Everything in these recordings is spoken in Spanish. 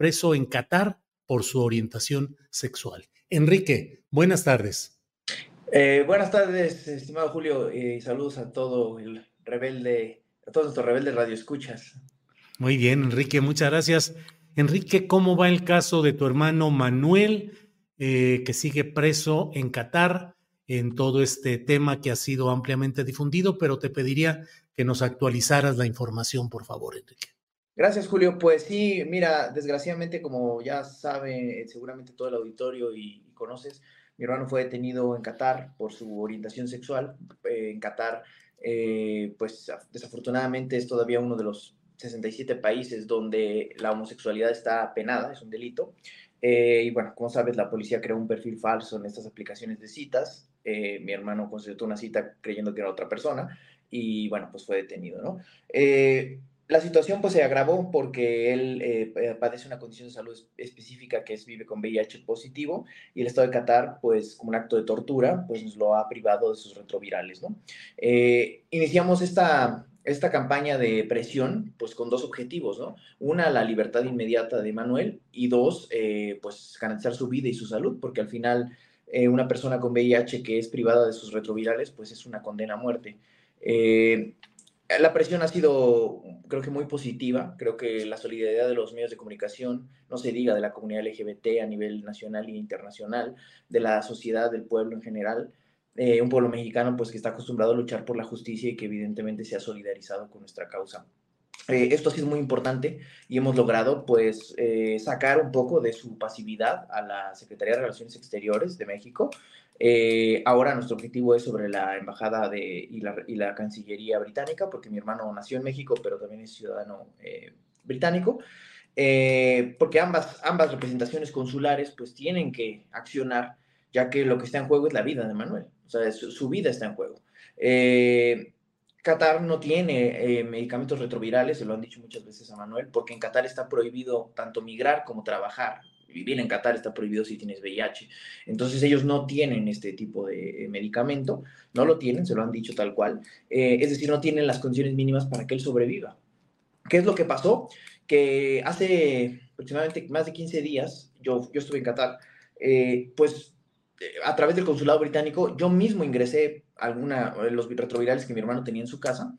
Preso en Qatar por su orientación sexual. Enrique, buenas tardes. Eh, buenas tardes, estimado Julio, y saludos a todo el rebelde, a todos nuestros rebeldes radioescuchas. Muy bien, Enrique, muchas gracias. Enrique, ¿cómo va el caso de tu hermano Manuel, eh, que sigue preso en Qatar en todo este tema que ha sido ampliamente difundido? Pero te pediría que nos actualizaras la información, por favor, Enrique. Gracias, Julio. Pues sí, mira, desgraciadamente, como ya sabe seguramente todo el auditorio y, conoces, mi hermano fue detenido en Qatar por su orientación sexual. Eh, en Qatar, eh, pues desafortunadamente es todavía uno de los 67 países donde la homosexualidad está penada, es un delito. Eh, y bueno, como sabes, la policía creó un perfil falso en estas aplicaciones de citas. mi hermano consultó una cita creyendo que era otra persona y bueno, pues fue detenido, ¿no? La situación pues se agravó porque él eh, padece una condición de salud específica que es vive con VIH positivo y el Estado de Qatar pues como un acto de tortura pues nos lo ha privado de sus retrovirales, ¿no? Eh, iniciamos esta, esta campaña de presión pues con dos objetivos, ¿no? Una, la libertad inmediata de Manuel y dos, eh, pues garantizar su vida y su salud porque al final una persona con VIH que es privada de sus retrovirales pues es una condena a muerte. Eh, la presión ha sido, creo que muy positiva. Creo que la solidaridad de los medios de comunicación, no se diga de la comunidad LGBT a nivel nacional e internacional, de la sociedad, del pueblo en general, eh, un pueblo mexicano pues que está acostumbrado a luchar por la justicia y que evidentemente se ha solidarizado con nuestra causa. Eh, esto ha sido muy importante y hemos logrado pues eh, sacar un poco de su pasividad a la Secretaría de Relaciones Exteriores de México eh, ahora nuestro objetivo es sobre la embajada de, y, la, Cancillería británica, porque mi hermano nació en México, pero también es ciudadano eh, británico, eh, porque ambas, ambas representaciones consulares pues tienen que accionar, ya que lo que está en juego es la vida de Manuel, o sea, su, vida está en juego. Qatar no tiene medicamentos retrovirales, se lo han dicho muchas veces a Manuel, porque en Qatar está prohibido tanto migrar como trabajar vivir en Qatar está prohibido si tienes VIH. Entonces ellos no tienen este tipo de medicamento, no lo tienen, se lo han dicho tal cual. Eh, es decir, no tienen las condiciones mínimas para que él sobreviva. ¿Qué es lo que pasó? Que hace aproximadamente más de 15 días, yo, yo estuve en Qatar, eh, pues eh, a través del consulado británico, yo mismo ingresé alguna, los retrovirales que mi hermano tenía en su casa,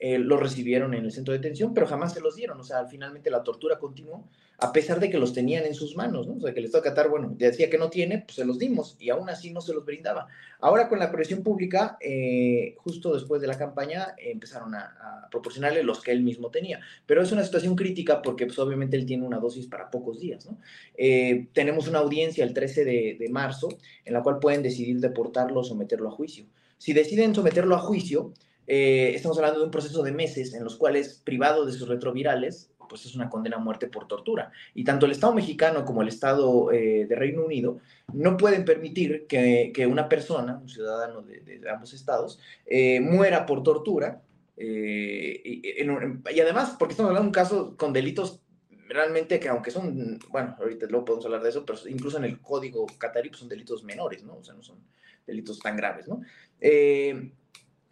eh, lo recibieron en el centro de detención, pero jamás se los dieron. O sea, finalmente la tortura continuó, a pesar de que los tenían en sus manos, ¿no? O sea, que el Estado de Qatar, bueno, decía que no tiene, pues se los dimos y aún así no se los brindaba. Ahora con la presión pública, eh, justo después de la campaña, empezaron a, proporcionarle los que él mismo tenía. Pero es una situación crítica porque, pues obviamente, él tiene una dosis para pocos días, ¿no? Eh, tenemos una audiencia el 13 de, de marzo en la cual pueden decidir deportarlo o someterlo a juicio. Si deciden someterlo a juicio, eh, estamos hablando de un proceso de meses en los cuales, privado de sus retrovirales, pues es una condena a muerte por tortura. Y tanto el Estado mexicano como el Estado eh, de Reino Unido no pueden permitir que, una persona, un ciudadano de, ambos estados, eh, muera por tortura. Y, y, además, porque estamos hablando de un caso con delitos realmente que aunque son, bueno, ahorita luego podemos hablar de eso, pero incluso en el código catarí pues son delitos menores, ¿no? O sea, no son delitos tan graves, ¿no?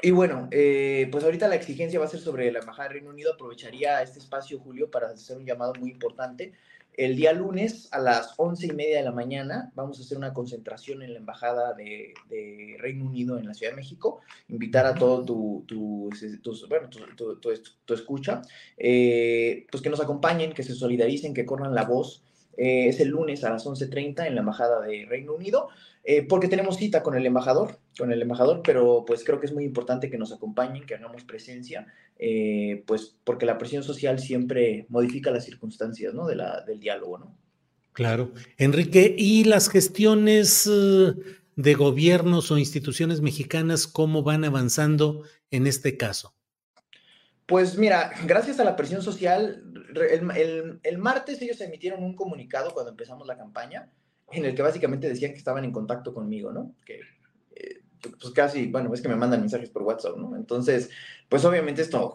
Y bueno, eh, pues ahorita la exigencia va a ser sobre la Embajada del Reino Unido. Aprovecharía este espacio, Julio, para hacer un llamado muy importante. El día lunes a las once y media de la mañana vamos a hacer una concentración en la Embajada de, Reino Unido en la Ciudad de México. Invitar a todo tu, tu, bueno, tu, escucha, eh, pues que nos acompañen, que se solidaricen, que corran la voz. Eh, es el lunes a las 11.30 en la Embajada de Reino Unido. Eh, porque tenemos cita con el embajador, con el embajador, pero pues creo que es muy importante que nos acompañen, que hagamos presencia, eh, pues porque la presión social siempre modifica las circunstancias, ¿no? De la, del diálogo, ¿no? Claro. Enrique, ¿y las gestiones de gobiernos o instituciones mexicanas, cómo van avanzando en este caso? Pues mira, gracias a la presión social, el, el martes ellos emitieron un comunicado cuando empezamos la campaña, en el que básicamente decían que estaban en contacto conmigo, ¿no? Que eh, pues casi, bueno, es que me mandan mensajes por WhatsApp, ¿no? Entonces, pues obviamente esto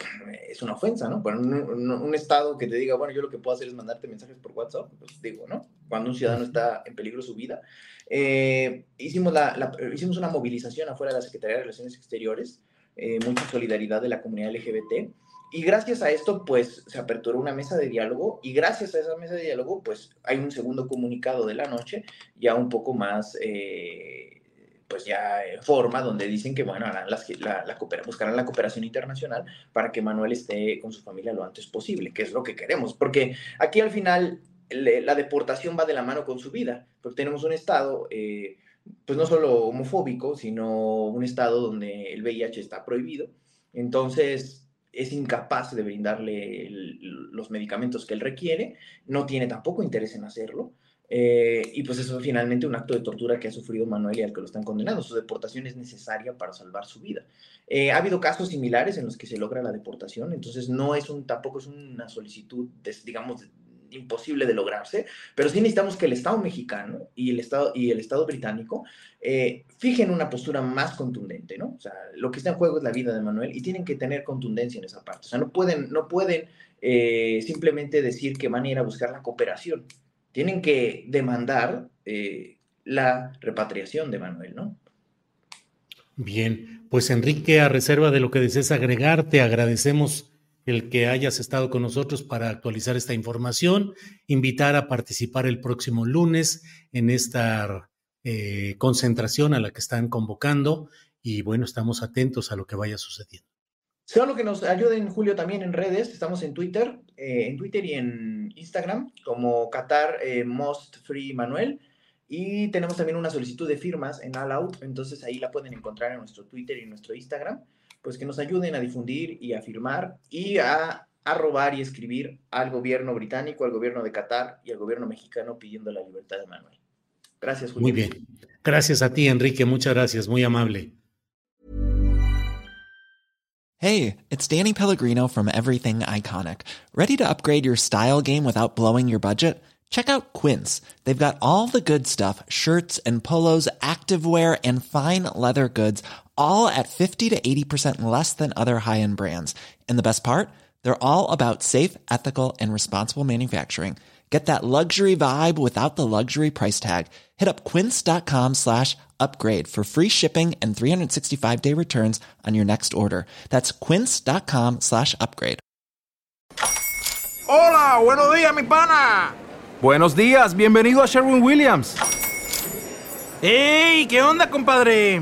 es una ofensa, ¿no? Para un, Estado que te diga, bueno, yo lo que puedo hacer es mandarte mensajes por WhatsApp, pues digo, ¿no? Cuando un ciudadano está en peligro su vida. Eh, hicimos, la, hicimos una movilización afuera de la Secretaría de Relaciones Exteriores, eh, mucha solidaridad de la comunidad LGBT, y gracias a esto, pues se aperturó una mesa de diálogo. Y gracias a esa mesa de diálogo, pues hay un segundo comunicado de la noche, ya un poco más, eh, pues ya en forma, donde dicen que, bueno, harán las, la, la, buscarán la cooperación internacional para que Manuel esté con su familia lo antes posible, que es lo que queremos, porque aquí al final la deportación va de la mano con su vida, porque tenemos un Estado... Eh, pues no solo homofóbico, sino un estado donde el VIH está prohibido. Entonces, es incapaz de brindarle los medicamentos que él requiere, no tiene tampoco interés en hacerlo. Eh, y pues eso es finalmente un acto de tortura que ha sufrido Manuel y al que lo están condenando. Su deportación es necesaria para salvar su vida. Eh, ha habido casos similares en los que se logra la deportación, entonces no es un, tampoco es una solicitud, digamos, imposible de lograrse, pero sí necesitamos que el Estado mexicano y el Estado, y el Estado británico eh, fijen una postura más contundente, ¿no? O sea, lo que está en juego es la vida de Manuel y tienen que tener contundencia en esa parte. O sea, no pueden, no pueden eh, simplemente decir que van a ir a buscar la cooperación. Tienen que demandar eh, la repatriación de Manuel, ¿no? Bien, pues Enrique, a reserva de lo que desees agregar, te agradecemos el que hayas estado con nosotros para actualizar esta información, invitar a participar el próximo lunes en esta eh, concentración a la que están convocando y bueno, estamos atentos a lo que vaya sucediendo. Solo que nos ayuden, Julio, también en redes. Estamos en Twitter, eh, en Twitter y en Instagram, como Qatar eh, Most Free Manuel. Y tenemos también una solicitud de firmas en All Out, entonces ahí la pueden encontrar en nuestro Twitter y en nuestro Instagram pues que nos ayuden a difundir y a firmar y a, robar y escribir al gobierno británico, al gobierno de Qatar y al gobierno mexicano pidiendo la libertad de Manuel. Gracias, Julio. Muy bien. Gracias a ti, Enrique. Muchas gracias. Muy amable. Hey, it's Danny Pellegrino from Everything Iconic. ¿Ready to upgrade your style game without blowing your budget? Check out Quince. They've got all the good stuff shirts and polos, activewear, and fine leather goods all at 50 to 80% less than other high-end brands. And the best part? They're all about safe, ethical, and responsible manufacturing. Get that luxury vibe without the luxury price tag. Hit up quince.com slash upgrade for free shipping and 365-day returns on your next order. That's quince.com slash upgrade. Hola, buenos días, mi pana. Buenos días, bienvenido a Sherwin-Williams. ¡Ey! ¿Qué onda, compadre?